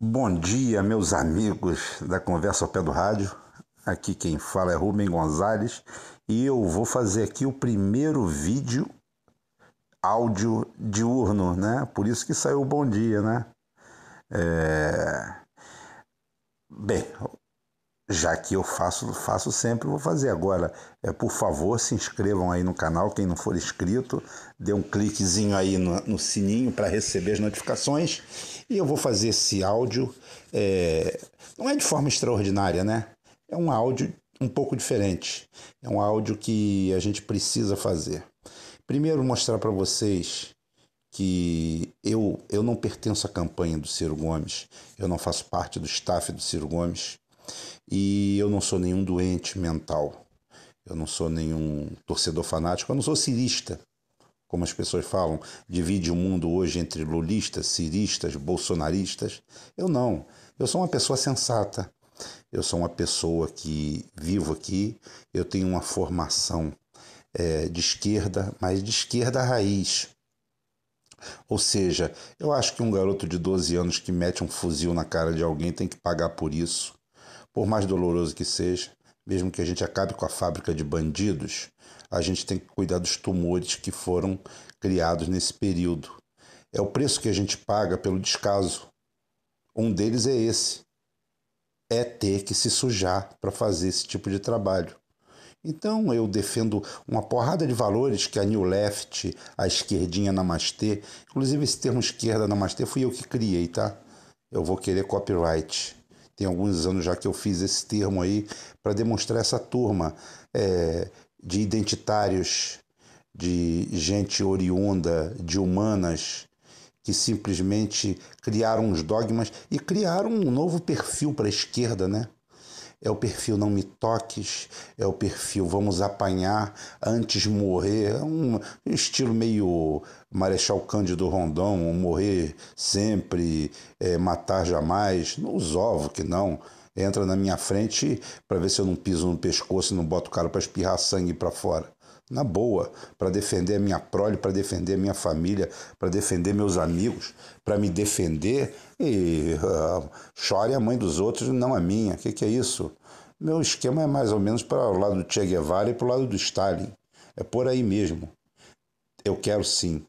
Bom dia, meus amigos da Conversa ao Pé do Rádio. Aqui quem fala é Rubem Gonzalez e eu vou fazer aqui o primeiro vídeo áudio diurno, né? Por isso que saiu o bom dia, né? É... Bem, já que eu faço, faço sempre, vou fazer agora. É, por favor, se inscrevam aí no canal, quem não for inscrito, dê um cliquezinho aí no, no sininho para receber as notificações. E eu vou fazer esse áudio, é, não é de forma extraordinária, né? É um áudio um pouco diferente. É um áudio que a gente precisa fazer. Primeiro, mostrar para vocês que eu, eu não pertenço à campanha do Ciro Gomes, eu não faço parte do staff do Ciro Gomes e eu não sou nenhum doente mental, eu não sou nenhum torcedor fanático, eu não sou cirista, como as pessoas falam, divide o mundo hoje entre lulistas, ciristas, bolsonaristas. Eu não, eu sou uma pessoa sensata, eu sou uma pessoa que vivo aqui, eu tenho uma formação é, de esquerda, mas de esquerda raiz. Ou seja, eu acho que um garoto de 12 anos que mete um fuzil na cara de alguém tem que pagar por isso, por mais doloroso que seja, mesmo que a gente acabe com a fábrica de bandidos, a gente tem que cuidar dos tumores que foram criados nesse período. É o preço que a gente paga pelo descaso. Um deles é esse: é ter que se sujar para fazer esse tipo de trabalho. Então eu defendo uma porrada de valores que a New Left, a esquerdinha namastê, inclusive esse termo esquerda namastê fui eu que criei, tá? Eu vou querer copyright. Tem alguns anos já que eu fiz esse termo aí para demonstrar essa turma é, de identitários, de gente oriunda, de humanas, que simplesmente criaram uns dogmas e criaram um novo perfil para a esquerda, né? É o perfil não me toques, é o perfil vamos apanhar antes morrer. É um estilo meio Marechal Cândido Rondon, morrer sempre, é, matar jamais. Nos ovos que não. Entra na minha frente para ver se eu não piso no pescoço e não boto o cara para espirrar sangue para fora na boa, para defender a minha prole, para defender a minha família, para defender meus amigos, para me defender e uh, chore a mãe dos outros, não a minha. O que, que é isso? Meu esquema é mais ou menos para o lado do Che Guevara e para o lado do Stalin. É por aí mesmo. Eu quero sim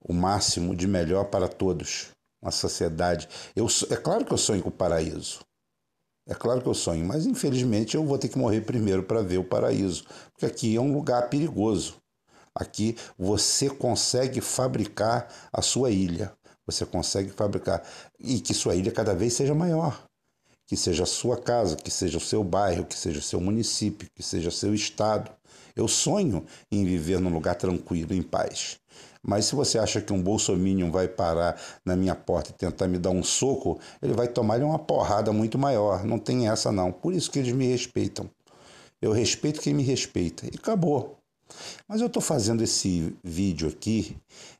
o máximo de melhor para todos, uma sociedade. Eu, é claro que eu sonho com o paraíso. É claro que eu sonho, mas infelizmente eu vou ter que morrer primeiro para ver o paraíso, porque aqui é um lugar perigoso. Aqui você consegue fabricar a sua ilha, você consegue fabricar e que sua ilha cada vez seja maior, que seja a sua casa, que seja o seu bairro, que seja o seu município, que seja o seu estado. Eu sonho em viver num lugar tranquilo, em paz. Mas se você acha que um bolsominion vai parar na minha porta e tentar me dar um soco, ele vai tomar uma porrada muito maior. Não tem essa não. Por isso que eles me respeitam. Eu respeito quem me respeita. E acabou. Mas eu estou fazendo esse vídeo aqui,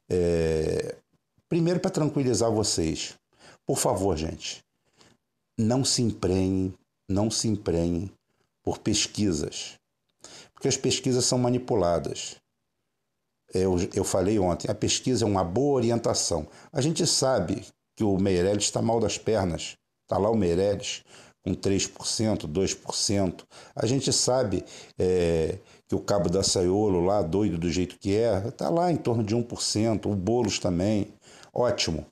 é... primeiro para tranquilizar vocês. Por favor, gente, não se emprenhem, não se emprenhem por pesquisas, porque as pesquisas são manipuladas eu, eu falei ontem, a pesquisa é uma boa orientação. A gente sabe que o Meirelles está mal das pernas. Está lá o Meirelles com 3%, 2%. A gente sabe é, que o Cabo da Saiolo lá, doido do jeito que é, está lá em torno de 1%, o Boulos também. Ótimo.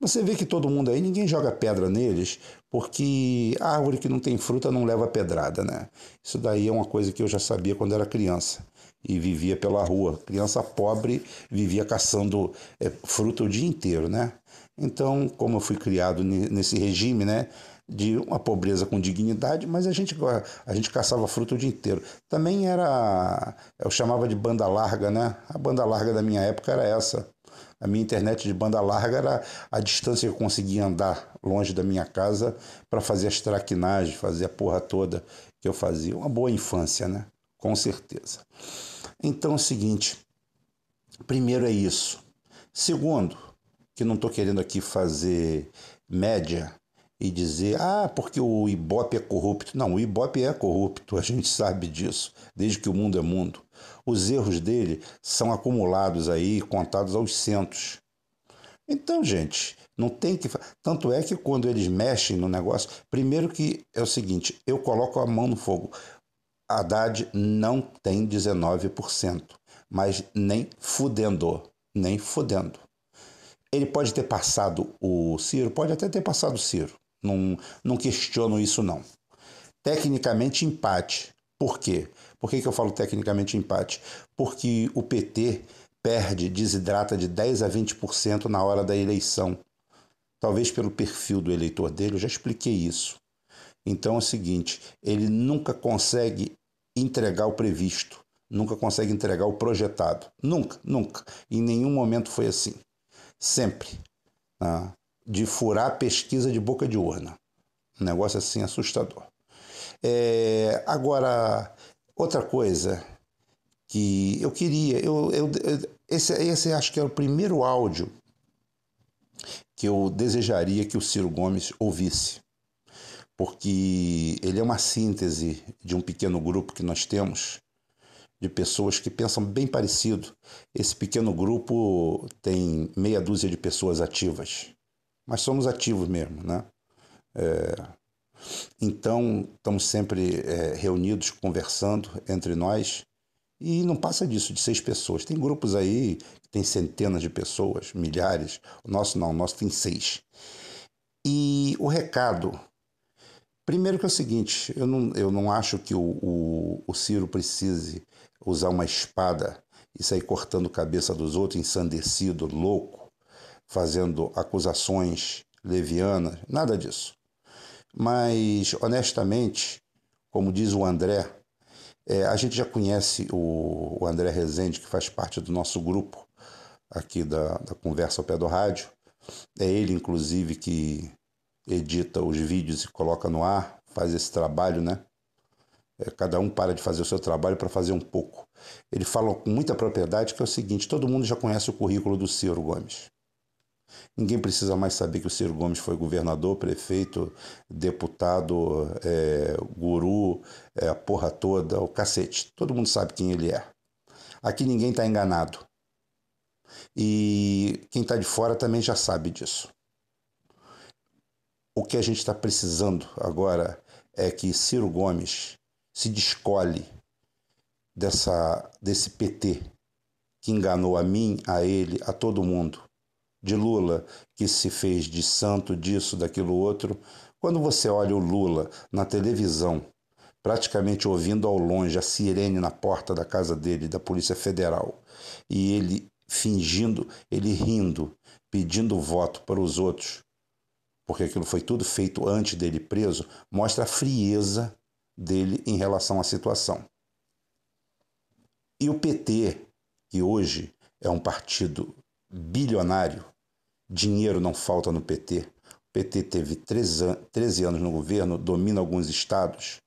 Você vê que todo mundo aí, ninguém joga pedra neles, porque árvore que não tem fruta não leva pedrada, né? Isso daí é uma coisa que eu já sabia quando era criança e vivia pela rua. Criança pobre vivia caçando é, fruta o dia inteiro, né? Então, como eu fui criado nesse regime, né? De uma pobreza com dignidade, mas a gente, a gente caçava fruta o dia inteiro. Também era, eu chamava de banda larga, né? A banda larga da minha época era essa. A minha internet de banda larga era a distância que eu conseguia andar longe da minha casa para fazer as traquinagens, fazer a porra toda que eu fazia. Uma boa infância, né? Com certeza. Então é o seguinte: primeiro é isso. Segundo, que não estou querendo aqui fazer média e dizer, ah, porque o Ibope é corrupto. Não, o Ibope é corrupto, a gente sabe disso, desde que o mundo é mundo. Os erros dele são acumulados aí, contados aos centos. Então, gente, não tem que. Tanto é que quando eles mexem no negócio, primeiro que é o seguinte: eu coloco a mão no fogo. Haddad não tem 19%, mas nem fudendo, nem fudendo. Ele pode ter passado o Ciro, pode até ter passado o Ciro. Não, não questiono isso, não. Tecnicamente, empate. Por quê? Por que, que eu falo tecnicamente empate? Porque o PT perde, desidrata de 10 a 20% na hora da eleição. Talvez pelo perfil do eleitor dele, eu já expliquei isso. Então é o seguinte: ele nunca consegue entregar o previsto, nunca consegue entregar o projetado. Nunca, nunca. Em nenhum momento foi assim. Sempre. Né? De furar a pesquisa de boca de urna. Um negócio assim assustador. É, agora, outra coisa que eu queria, eu, eu, esse, esse acho que é o primeiro áudio que eu desejaria que o Ciro Gomes ouvisse, porque ele é uma síntese de um pequeno grupo que nós temos de pessoas que pensam bem parecido. Esse pequeno grupo tem meia dúzia de pessoas ativas, mas somos ativos mesmo, né? É, então, estamos sempre é, reunidos, conversando entre nós, e não passa disso, de seis pessoas. Tem grupos aí que tem centenas de pessoas, milhares. O nosso não, o nosso tem seis. E o recado. Primeiro que é o seguinte, eu não, eu não acho que o, o, o Ciro precise usar uma espada e sair cortando cabeça dos outros, ensandecido, louco, fazendo acusações levianas, nada disso. Mas, honestamente, como diz o André, é, a gente já conhece o, o, André Rezende, que faz parte do nosso grupo aqui da, da Conversa ao Pé do Rádio. É ele, inclusive, que edita os vídeos e coloca no ar, faz esse trabalho, né? É, cada um para de fazer o seu trabalho para fazer um pouco. Ele fala com muita propriedade que é o seguinte: todo mundo já conhece o currículo do Ciro Gomes. Ninguém precisa mais saber que o Ciro Gomes foi governador, prefeito, deputado, é, guru, é, a porra toda, o cacete. Todo mundo sabe quem ele é. Aqui ninguém está enganado. E quem está de fora também já sabe disso. O que a gente está precisando agora é que Ciro Gomes se descole dessa, desse PT que enganou a mim, a ele, a todo mundo de Lula, que se fez de santo disso, daquilo outro. Quando você olha o Lula na televisão, praticamente ouvindo ao longe a sirene na porta da casa dele, da Polícia Federal, e ele fingindo, ele rindo, pedindo voto para os outros, porque aquilo foi tudo feito antes dele preso, mostra a frieza dele em relação à situação. E o PT, que hoje é um partido bilionário, Dinheiro não falta no PT. O PT teve 13, 13 anos no governo, domina alguns estados,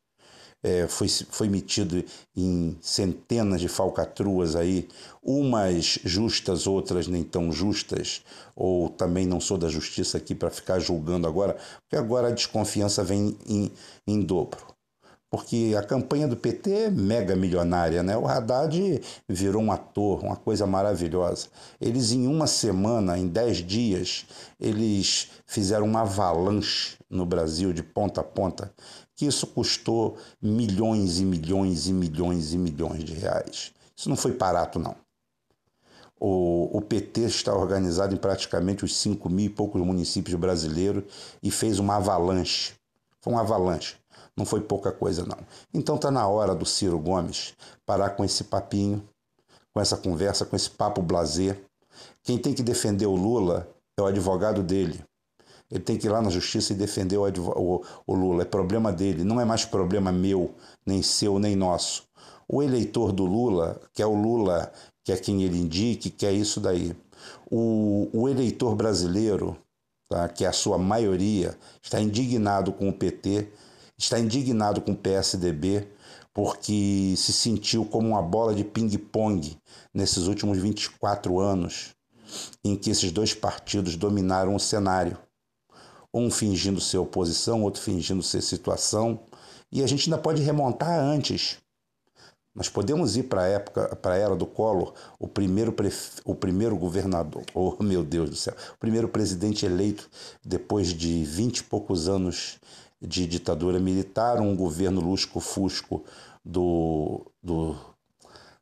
é, foi, foi metido em centenas de falcatruas aí, umas justas, outras nem tão justas, ou também não sou da justiça aqui para ficar julgando agora, porque agora a desconfiança vem em, em dobro porque a campanha do PT é mega milionária, né? O Haddad virou um ator, uma coisa maravilhosa. Eles em uma semana, em dez dias, eles fizeram uma avalanche no Brasil de ponta a ponta, que isso custou milhões e milhões e milhões e milhões de reais. Isso não foi barato, não. O, o, PT está organizado em praticamente os 5 mil e poucos municípios brasileiros e fez uma avalanche. Foi uma avalanche. Não foi pouca coisa, não. Então tá na hora do Ciro Gomes parar com esse papinho, com essa conversa, com esse papo blazer. Quem tem que defender o Lula é o advogado dele. Ele tem que ir lá na justiça e defender o, o, o Lula. É problema dele, não é mais problema meu, nem seu, nem nosso. O eleitor do Lula, que é o Lula, que é quem ele indique, que é isso daí. O, o eleitor brasileiro, tá, que é a sua maioria, está indignado com o PT está indignado com o PSDB porque se sentiu como uma bola de ping-pong nesses últimos 24 anos em que esses dois partidos dominaram o cenário. Um fingindo ser oposição, outro fingindo ser situação. E a gente ainda pode remontar antes. Nós podemos ir para a época, para a era do Collor, o primeiro, pref... o primeiro governador, oh meu Deus do céu, o primeiro presidente eleito depois de vinte e poucos anos de ditadura militar, um governo lusco-fusco do, do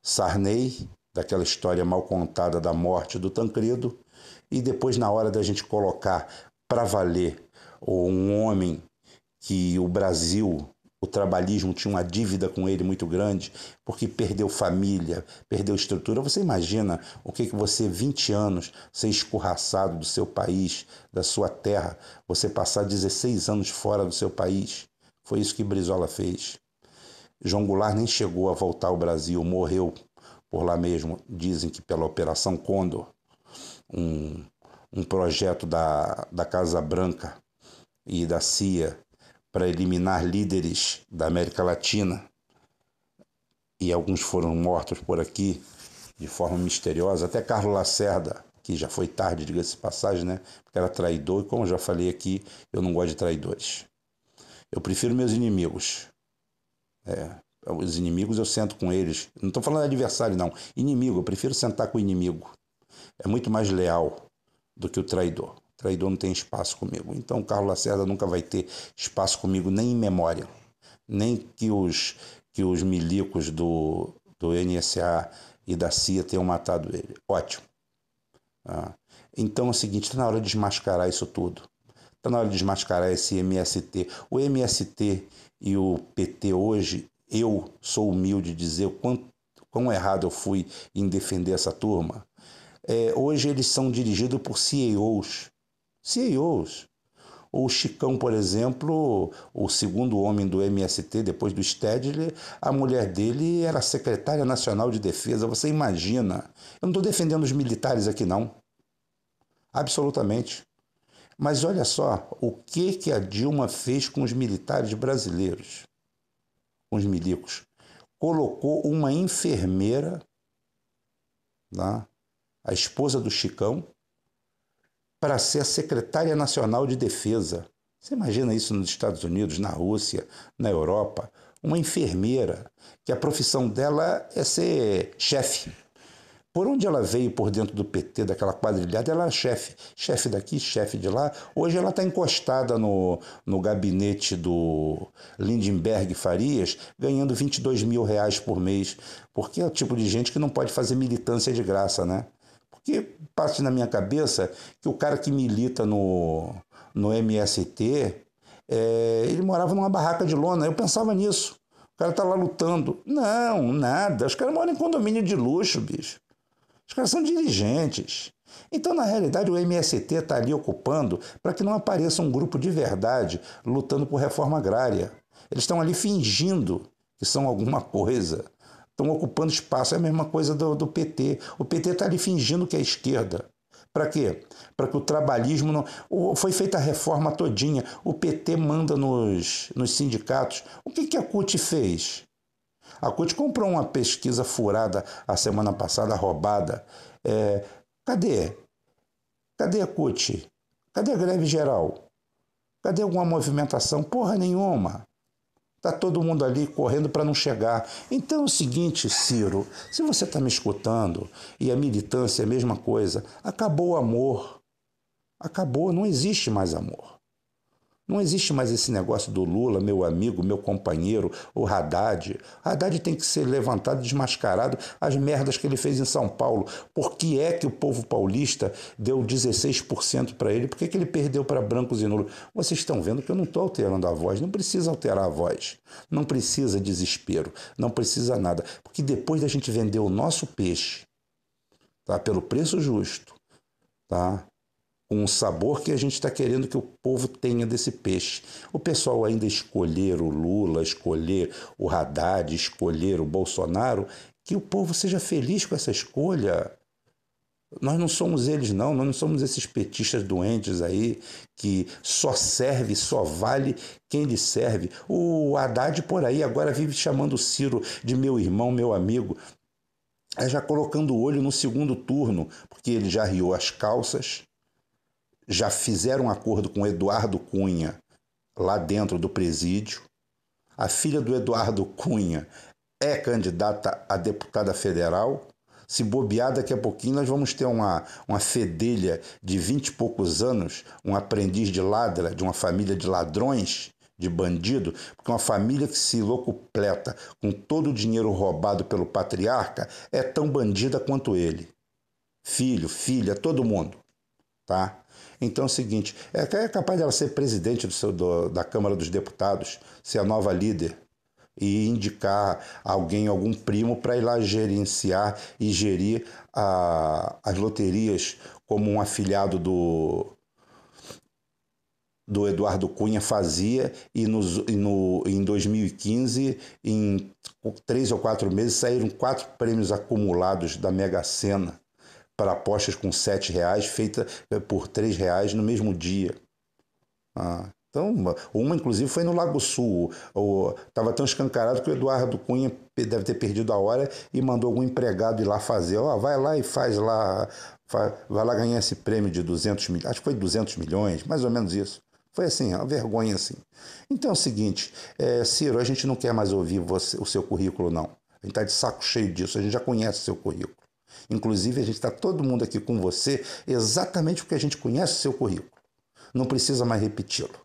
Sarney, daquela história mal contada da morte do Tancredo, e depois, na hora da gente colocar para valer um homem que o Brasil, o trabalhismo tinha uma dívida com ele muito grande, porque perdeu família, perdeu estrutura. Você imagina o que, que você, 20 anos, ser escorraçado do seu país, da sua terra, você passar 16 anos fora do seu país? Foi isso que Brizola fez. João Goulart nem chegou a voltar ao Brasil, morreu por lá mesmo. Dizem que pela Operação Condor, um, um projeto da, da Casa Branca e da CIA para eliminar líderes da América Latina. E alguns foram mortos por aqui de forma misteriosa. Até Carlos Lacerda, que já foi tarde, diga-se passagem, né? Porque era traidor, e como já falei aqui, eu não gosto de traidores. Eu prefiro meus inimigos. É, os inimigos eu sento com eles. Não estou falando adversário, não. Inimigo, eu prefiro sentar com o inimigo. É muito mais leal do que o traidor. Traidor não tem espaço comigo. Então, o Carlos Lacerda nunca vai ter espaço comigo, nem em memória. Nem que os, que os milicos do, do NSA e da CIA tenham matado ele. Ótimo. Ah. Então é o seguinte: está na hora de desmascarar isso tudo. Está na hora de desmascarar esse MST. O MST e o PT hoje eu sou humilde de dizer o quão, quão errado eu fui em defender essa turma. É, hoje eles são dirigidos por CEOs. CEOs. O Chicão, por exemplo, o segundo homem do MST, depois do Stedley, a mulher dele era secretária nacional de defesa. Você imagina? Eu não estou defendendo os militares aqui, não. Absolutamente. Mas olha só o que, que a Dilma fez com os militares brasileiros com os milicos, colocou uma enfermeira, tá? a esposa do Chicão, para ser secretária nacional de defesa. Você imagina isso nos Estados Unidos, na Rússia, na Europa? Uma enfermeira, que a profissão dela é ser chefe. Por onde ela veio por dentro do PT, daquela quadrilhada, ela era chefe. Chefe daqui, chefe de lá. Hoje ela está encostada no, no gabinete do Lindenberg Farias, ganhando 22 mil reais por mês. Porque é o tipo de gente que não pode fazer militância de graça, né? Porque parte na minha cabeça que o cara que milita no, no MST, é, ele morava numa barraca de lona. Eu pensava nisso. O cara tá lá lutando. Não, nada. Os caras moram em condomínio de luxo, bicho. Os caras são dirigentes. Então, na realidade, o MST está ali ocupando para que não apareça um grupo de verdade lutando por reforma agrária. Eles estão ali fingindo que são alguma coisa. Estão ocupando espaço. É a mesma coisa do, do PT. O PT está ali fingindo que é esquerda. Para quê? Para que o trabalhismo não. Foi feita a reforma todinha. O PT manda nos, nos sindicatos. O que, que a CUT fez? A CUT comprou uma pesquisa furada a semana passada, roubada. É, cadê? Cadê a CUT? Cadê a greve geral? Cadê alguma movimentação? Porra nenhuma. Tá todo mundo ali correndo para não chegar. Então é o seguinte, Ciro, se você está me escutando e a militância é a mesma coisa, acabou o amor. Acabou, não existe mais amor. Não existe mais esse negócio do Lula, meu amigo, meu companheiro, o Haddad. Haddad tem que ser levantado, desmascarado as merdas que ele fez em São Paulo. Por que é que o povo paulista deu 16% para ele? Por que, que ele perdeu para brancos e nulos? Vocês estão vendo que eu não estou alterando a voz. Não precisa alterar a voz. Não precisa desespero. Não precisa nada. Porque depois da gente vender o nosso peixe tá, pelo preço justo, tá? Com o sabor que a gente está querendo que o povo tenha desse peixe. O pessoal ainda escolher o Lula, escolher o Haddad, escolher o Bolsonaro, que o povo seja feliz com essa escolha. Nós não somos eles, não, nós não somos esses petistas doentes aí que só serve, só vale quem lhe serve. O Haddad por aí agora vive chamando o Ciro de meu irmão, meu amigo. É já colocando o olho no segundo turno, porque ele já riou as calças, já fizeram um acordo com Eduardo Cunha lá dentro do presídio. A filha do Eduardo Cunha é candidata a deputada federal. Se bobear, daqui a pouquinho nós vamos ter uma, uma fedelha de vinte e poucos anos, um aprendiz de ladra, de uma família de ladrões, de bandido, porque uma família que se locupleta com todo o dinheiro roubado pelo patriarca é tão bandida quanto ele. Filho, filha, todo mundo. Tá? Então é o seguinte: é, capaz dela ser presidente do seu, do, da Câmara dos Deputados, ser a nova líder e indicar alguém, algum primo, para ir lá gerenciar e gerir a, as loterias como um afiliado do, do Eduardo Cunha fazia e, nos, e no, em 2015, em três ou quatro meses, saíram quatro prêmios acumulados da Mega Sena para apostas com sete reais, feita por três reais no mesmo dia. Ah, então, uma inclusive foi no Lago Sul. Estava tão escancarado que o Eduardo Cunha deve ter perdido a hora e mandou algum empregado ir lá fazer. Ó, oh, vai lá e faz lá, vai lá ganhar esse prêmio de 200 milhões. Acho que foi 200 milhões, mais ou menos isso. Foi assim, uma vergonha assim. Então é o seguinte, é, Ciro, a gente não quer mais ouvir você, o seu currículo, não. A gente está de saco cheio disso, a gente já conhece o seu currículo. Inclusive, a gente está todo mundo aqui com você exatamente porque a gente conhece seu currículo. Não precisa mais repeti-lo.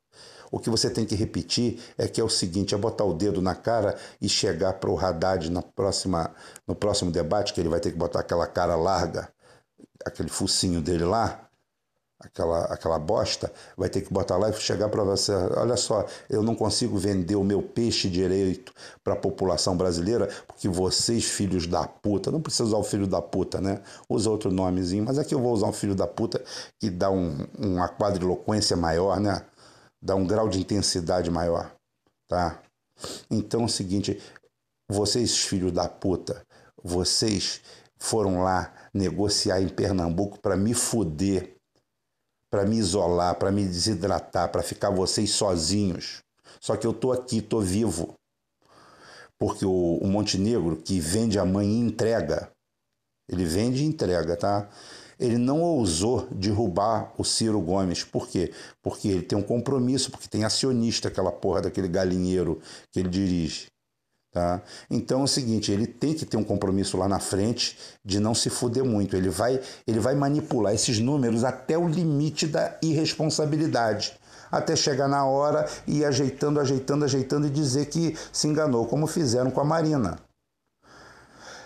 O que você tem que repetir é que é o seguinte: é botar o dedo na cara e chegar para o Haddad na próxima, no próximo debate, que ele vai ter que botar aquela cara larga, aquele focinho dele lá, aquela, aquela bosta, vai ter que botar lá e chegar para você: olha só, eu não consigo vender o meu peixe direito para a população brasileira, porque vocês, filhos da puta, não precisa usar o filho da puta, né? Usa outro nomezinho, mas aqui eu vou usar um filho da puta que dá um, uma quadriloquência maior, né? Dá um grau de intensidade maior, tá? Então é o seguinte: vocês, filhos da puta, vocês foram lá negociar em Pernambuco para me fuder para me isolar, para me desidratar, para ficar vocês sozinhos. Só que eu tô aqui, tô vivo. Porque o, o Montenegro, que vende a mãe e entrega, ele vende e entrega, tá? Ele não ousou derrubar o Ciro Gomes. Por quê? Porque ele tem um compromisso, porque tem acionista, aquela porra daquele galinheiro que ele dirige. Tá? Então é o seguinte, ele tem que ter um compromisso lá na frente de não se fuder muito. Ele vai, ele vai manipular esses números até o limite da irresponsabilidade. Até chegar na hora e ir ajeitando, ajeitando, ajeitando e dizer que se enganou, como fizeram com a Marina.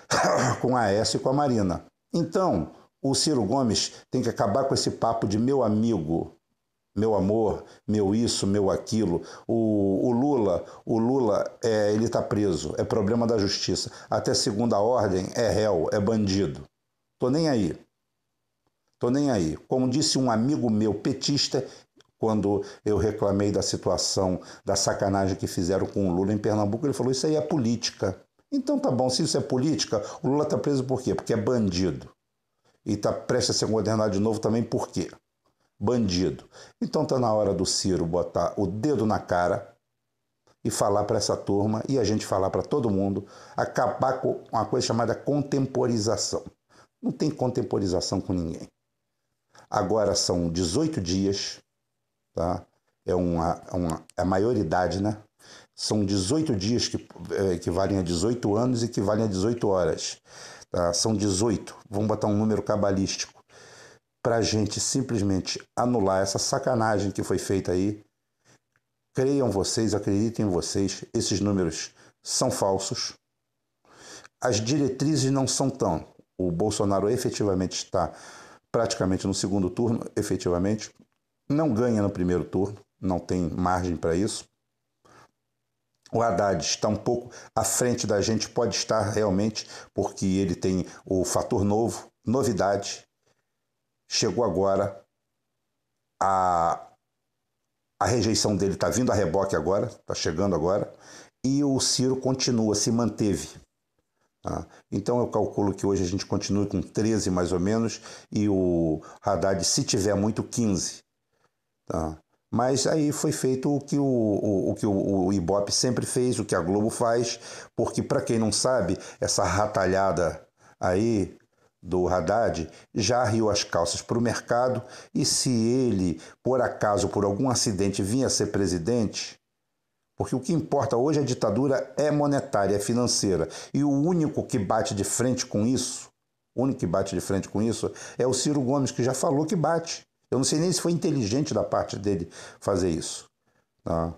com a S e com a Marina. Então, o Ciro Gomes tem que acabar com esse papo de meu amigo, meu amor, meu isso, meu aquilo. O, o Lula, o Lula, é, ele está preso, é problema da justiça. Até segunda ordem é réu, é bandido. Tô nem aí. Tô nem aí. Como disse um amigo meu petista, quando eu reclamei da situação, da sacanagem que fizeram com o Lula em Pernambuco, ele falou: Isso aí é política. Então tá bom, se isso é política, o Lula está preso por quê? Porque é bandido. E está prestes a ser condenado de novo também por quê? Bandido. Então está na hora do Ciro botar o dedo na cara e falar para essa turma e a gente falar para todo mundo, acabar com uma coisa chamada contemporização. Não tem contemporização com ninguém. Agora são 18 dias, tá? É uma, uma é a maioridade, né? São 18 dias que é, equivalem a 18 anos e equivalem a 18 horas. Tá? São 18, vamos botar um número cabalístico para a gente simplesmente anular essa sacanagem que foi feita aí. Creiam vocês, acreditem em vocês, esses números são falsos. As diretrizes não são tão. O Bolsonaro efetivamente está praticamente no segundo turno, efetivamente. Não ganha no primeiro turno, não tem margem para isso. O Haddad está um pouco à frente da gente, pode estar realmente, porque ele tem o fator novo, novidade, chegou agora a, a rejeição dele está vindo a reboque agora, está chegando agora, e o Ciro continua, se manteve. Tá? Então eu calculo que hoje a gente continue com 13 mais ou menos, e o Haddad, se tiver muito, 15. Tá? Mas aí foi feito o que o, o, o que o, o, Ibope sempre fez, o que a Globo faz, porque para quem não sabe, essa ratalhada aí do Haddad já riu as calças para o mercado e se ele, por acaso, por algum acidente, vinha a ser presidente, Porque o que importa hoje a ditadura é monetária, é financeira. E o único que bate de frente com isso, o único que bate de frente com isso é o Ciro Gomes, que já falou que bate. Eu não sei nem se foi inteligente da parte dele fazer isso. Tá?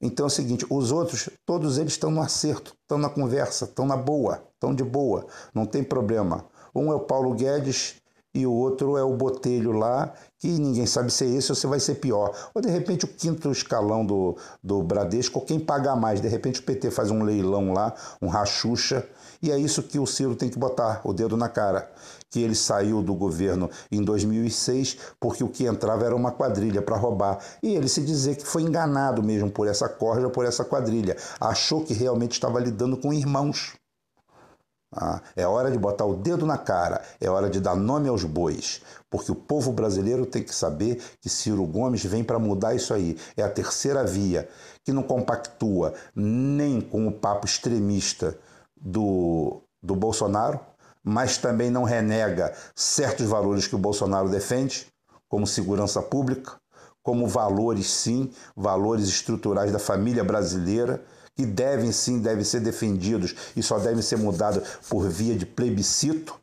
Então é o seguinte: os outros, todos eles estão no acerto, estão na conversa, estão na boa, estão de boa, não tem problema. Um é o Paulo Guedes e o outro é o Botelho lá, que ninguém sabe se é esse ou se vai ser pior. Ou de repente o quinto escalão do, do Bradesco, quem pagar mais. De repente o PT faz um leilão lá, um rachucha, e é isso que o Ciro tem que botar o dedo na cara. Que ele saiu do governo em 2006 porque o que entrava era uma quadrilha para roubar. E ele se dizer que foi enganado mesmo por essa corja, por essa quadrilha. Achou que realmente estava lidando com irmãos. Ah, é hora de botar o dedo na cara, é hora de dar nome aos bois, porque o povo brasileiro tem que saber que Ciro Gomes vem para mudar isso aí. É a terceira via, que não compactua nem com o papo extremista do, do Bolsonaro, mas também não renega certos valores que o Bolsonaro defende, como segurança pública, como valores, sim, valores estruturais da família brasileira que devem sim devem ser defendidos. E só devem ser mudados por via de plebiscito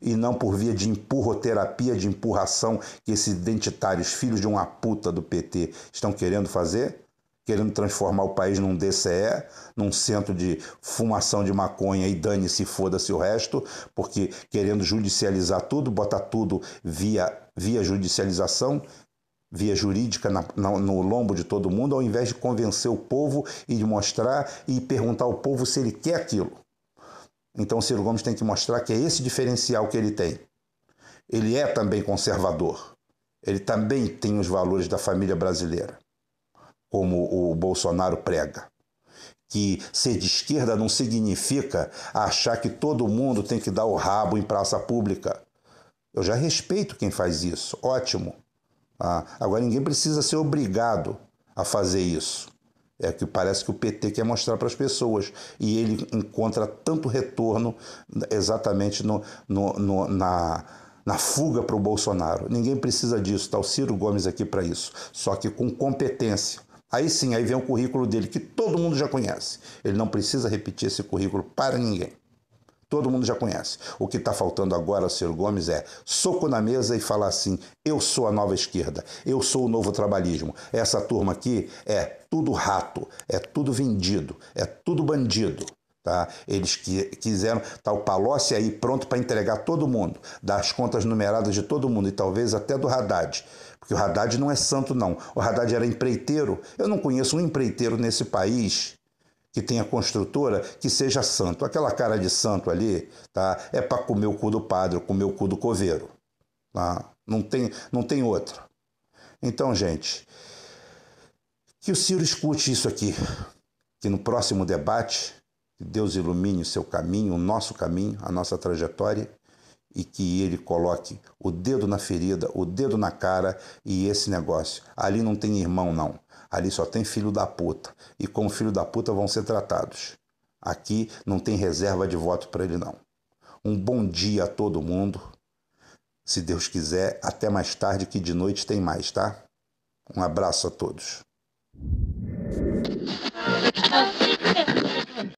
e não por via de empurroterapia, de empurração que esses identitários, filhos de uma puta do PT, estão querendo fazer, querendo transformar o país num DCE, num centro de fumação de maconha e dane-se, foda-se o resto, porque querendo judicializar tudo, botar tudo via, via judicialização, via jurídica na, na, no lombo de todo mundo, ao invés de convencer o povo e de mostrar e perguntar ao povo se ele quer aquilo. Então, o Ciro Gomes tem que mostrar que é esse diferencial que ele tem. Ele é também conservador. Ele também tem os valores da família brasileira, como o Bolsonaro prega. Que ser de esquerda não significa achar que todo mundo tem que dar o rabo em praça pública. Eu já respeito quem faz isso, ótimo. Agora ninguém precisa ser obrigado a fazer isso. É que parece que o PT quer mostrar para as pessoas. E ele encontra tanto retorno exatamente no, no, no na, na fuga para o Bolsonaro. Ninguém precisa disso, está o Ciro Gomes aqui para isso. Só que com competência. Aí sim, aí vem o currículo dele, que todo mundo já conhece. Ele não precisa repetir esse currículo para ninguém. Todo mundo já conhece. O que está faltando agora, Ciro Gomes, é soco na mesa e falar assim: eu sou a nova esquerda, eu sou o novo trabalhismo. Essa turma aqui é tudo rato, é tudo vendido, é tudo bandido. Tá? Eles que, quiseram, tá o Palocci aí pronto para entregar todo mundo, dar as contas numeradas de todo mundo e talvez até do Haddad. Porque o Haddad não é santo, não. O Haddad era empreiteiro. Eu não conheço um empreiteiro nesse país que tenha construtora, que seja santo. Aquela cara de santo ali, tá? É para comer o cu do padre, comer o cu do coveiro. Tá? Não, tem, não tem outra. Então, gente, que o Ciro escute isso aqui. Que no próximo debate, Deus ilumine o seu caminho, o nosso caminho, a nossa trajetória, e que ele coloque o dedo na ferida, o dedo na cara e esse negócio. Ali não tem irmão, não. Ali só tem filho da puta. E como filho da puta vão ser tratados. Aqui não tem reserva de voto para ele, não. Um bom dia a todo mundo. Se Deus quiser, até mais tarde, que de noite tem mais, tá? Um abraço a todos.